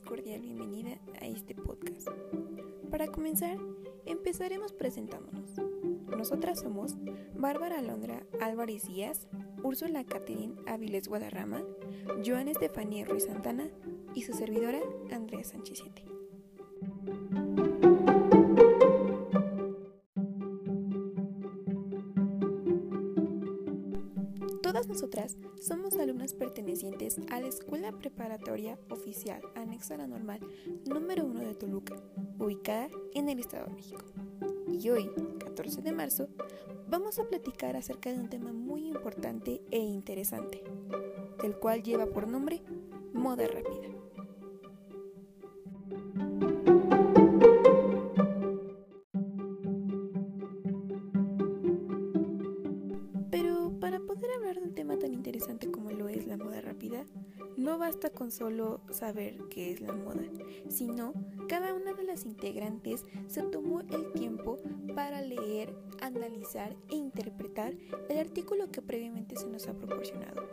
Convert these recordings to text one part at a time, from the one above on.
cordial bienvenida a este podcast. Para comenzar, empezaremos presentándonos. Nosotras somos Bárbara Alondra Álvarez Díaz, Úrsula Catherine Áviles Guadarrama, Joana Estefanía Ruiz Santana y su servidora Andrea Sánchez somos alumnas pertenecientes a la Escuela Preparatoria Oficial Anexa a la Normal número 1 de Toluca, ubicada en el Estado de México. Y hoy, 14 de marzo, vamos a platicar acerca de un tema muy importante e interesante, el cual lleva por nombre moda rápida. Con solo saber qué es la moda, sino cada una de las integrantes se tomó el tiempo para leer, analizar e interpretar el artículo que previamente se nos ha proporcionado.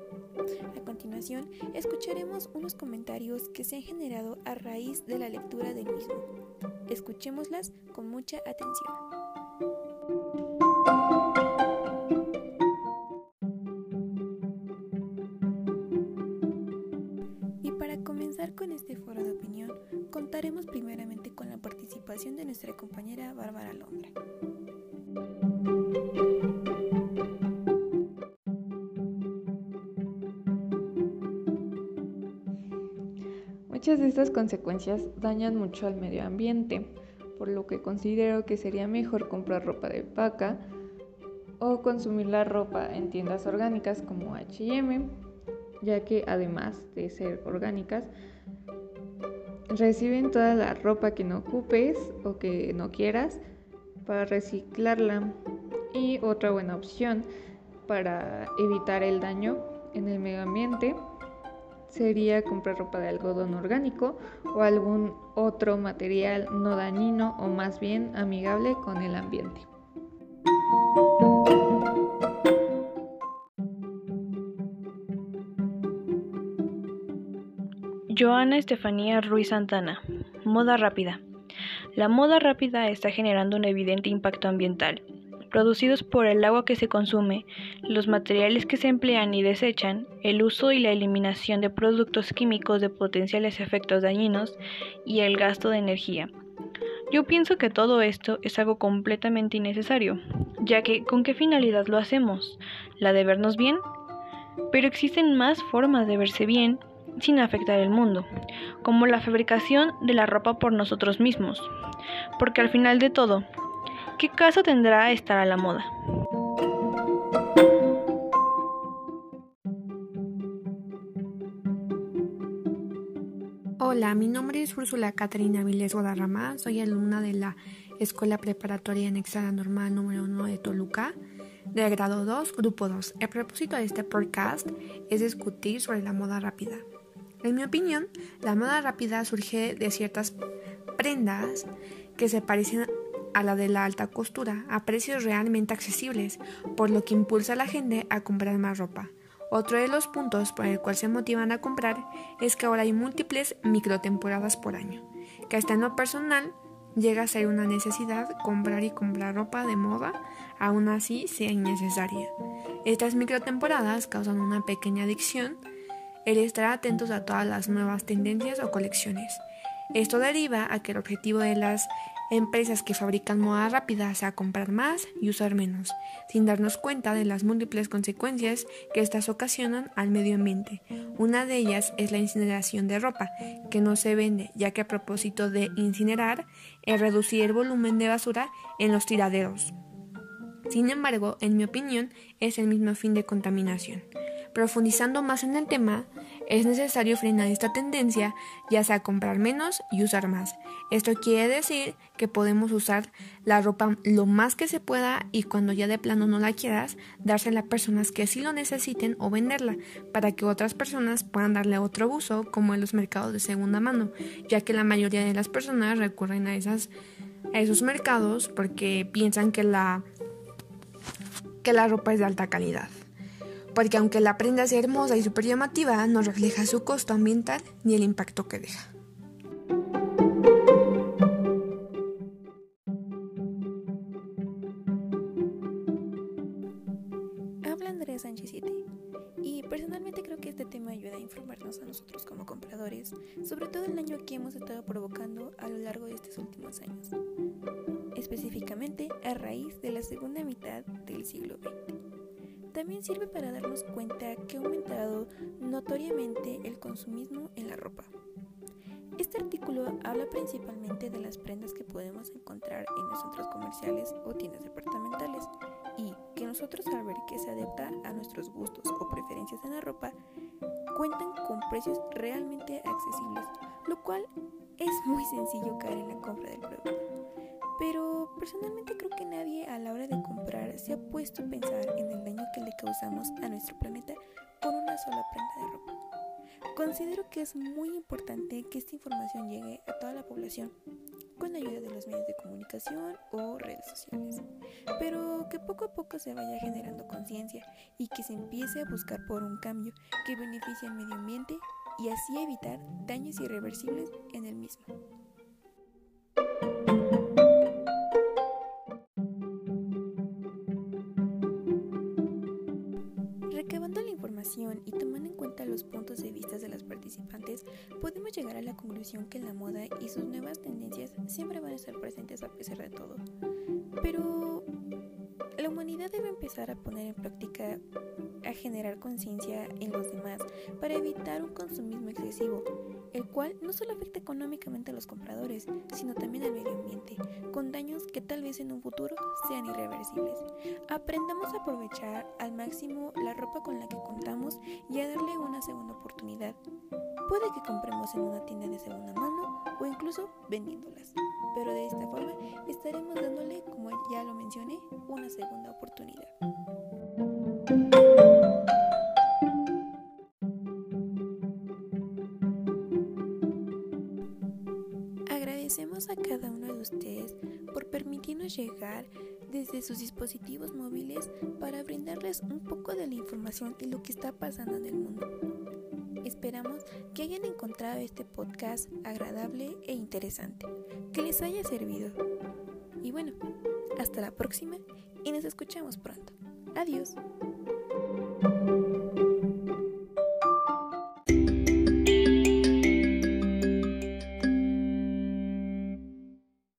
A continuación, escucharemos unos comentarios que se han generado a raíz de la lectura del mismo. Escuchémoslas con mucha atención. Primeramente con la participación de nuestra compañera Bárbara Londra. Muchas de estas consecuencias dañan mucho al medio ambiente, por lo que considero que sería mejor comprar ropa de paca o consumir la ropa en tiendas orgánicas como HM, ya que además de ser orgánicas, reciben toda la ropa que no ocupes o que no quieras para reciclarla. Y otra buena opción para evitar el daño en el medio ambiente sería comprar ropa de algodón orgánico o algún otro material no dañino o más bien amigable con el ambiente. Joana Estefanía Ruiz Santana. Moda rápida. La moda rápida está generando un evidente impacto ambiental, producidos por el agua que se consume, los materiales que se emplean y desechan, el uso y la eliminación de productos químicos de potenciales efectos dañinos y el gasto de energía. Yo pienso que todo esto es algo completamente innecesario, ya que ¿con qué finalidad lo hacemos? ¿La de vernos bien? Pero existen más formas de verse bien sin afectar el mundo, como la fabricación de la ropa por nosotros mismos, porque al final de todo, ¿qué caso tendrá estar a la moda? Hola, mi nombre es Úrsula Caterina Vilés Guadarrama, soy alumna de la Escuela Preparatoria Anexada Normal número 1 de Toluca, de grado 2, grupo 2. El propósito de este podcast es discutir sobre la moda rápida. En mi opinión, la moda rápida surge de ciertas prendas que se parecen a la de la alta costura a precios realmente accesibles, por lo que impulsa a la gente a comprar más ropa. Otro de los puntos por el cual se motivan a comprar es que ahora hay múltiples microtemporadas por año, que hasta en lo personal llega a ser una necesidad comprar y comprar ropa de moda, aún así sea innecesaria. Estas microtemporadas causan una pequeña adicción, el estar atentos a todas las nuevas tendencias o colecciones. Esto deriva a que el objetivo de las empresas que fabrican moda rápida sea comprar más y usar menos, sin darnos cuenta de las múltiples consecuencias que estas ocasionan al medio ambiente. Una de ellas es la incineración de ropa, que no se vende, ya que a propósito de incinerar es reducir el volumen de basura en los tiraderos. Sin embargo, en mi opinión, es el mismo fin de contaminación. Profundizando más en el tema, es necesario frenar esta tendencia, ya sea comprar menos y usar más. Esto quiere decir que podemos usar la ropa lo más que se pueda y cuando ya de plano no la quieras, dársela a personas que sí lo necesiten o venderla para que otras personas puedan darle otro uso como en los mercados de segunda mano, ya que la mayoría de las personas recurren a, a esos mercados porque piensan que la, que la ropa es de alta calidad porque aunque la prenda sea hermosa y súper llamativa, no refleja su costo ambiental ni el impacto que deja. Habla Andrea Sánchez y personalmente creo que este tema ayuda a informarnos a nosotros como compradores sobre todo el daño que hemos estado provocando a lo largo de estos últimos años, específicamente a raíz de la segunda mitad del siglo XX. También sirve para darnos cuenta que ha aumentado notoriamente el consumismo en la ropa. Este artículo habla principalmente de las prendas que podemos encontrar en los centros comerciales o tiendas departamentales y que nosotros al ver que se adapta a nuestros gustos o preferencias en la ropa, cuentan con precios realmente accesibles, lo cual es muy sencillo caer en la compra del producto. Personalmente creo que nadie a la hora de comprar se ha puesto a pensar en el daño que le causamos a nuestro planeta con una sola prenda de ropa. Considero que es muy importante que esta información llegue a toda la población con ayuda de los medios de comunicación o redes sociales, pero que poco a poco se vaya generando conciencia y que se empiece a buscar por un cambio que beneficie al medio ambiente y así evitar daños irreversibles en el mismo. Cuenta los puntos de vista de las participantes, podemos llegar a la conclusión que la moda y sus nuevas tendencias siempre van a estar presentes a pesar de todo. Pero la humanidad debe empezar a poner en práctica a generar conciencia en los demás para evitar un consumismo excesivo, el cual no solo afecta económicamente a los compradores, sino también al medio ambiente, en un futuro sean irreversibles. Aprendamos a aprovechar al máximo la ropa con la que contamos y a darle una segunda oportunidad. Puede que compremos en una tienda de segunda mano o incluso vendiéndolas, pero de esta forma estaremos dándole, como ya lo mencioné, una segunda oportunidad. Por permitirnos llegar desde sus dispositivos móviles para brindarles un poco de la información y lo que está pasando en el mundo. Esperamos que hayan encontrado este podcast agradable e interesante, que les haya servido. Y bueno, hasta la próxima y nos escuchamos pronto. Adiós.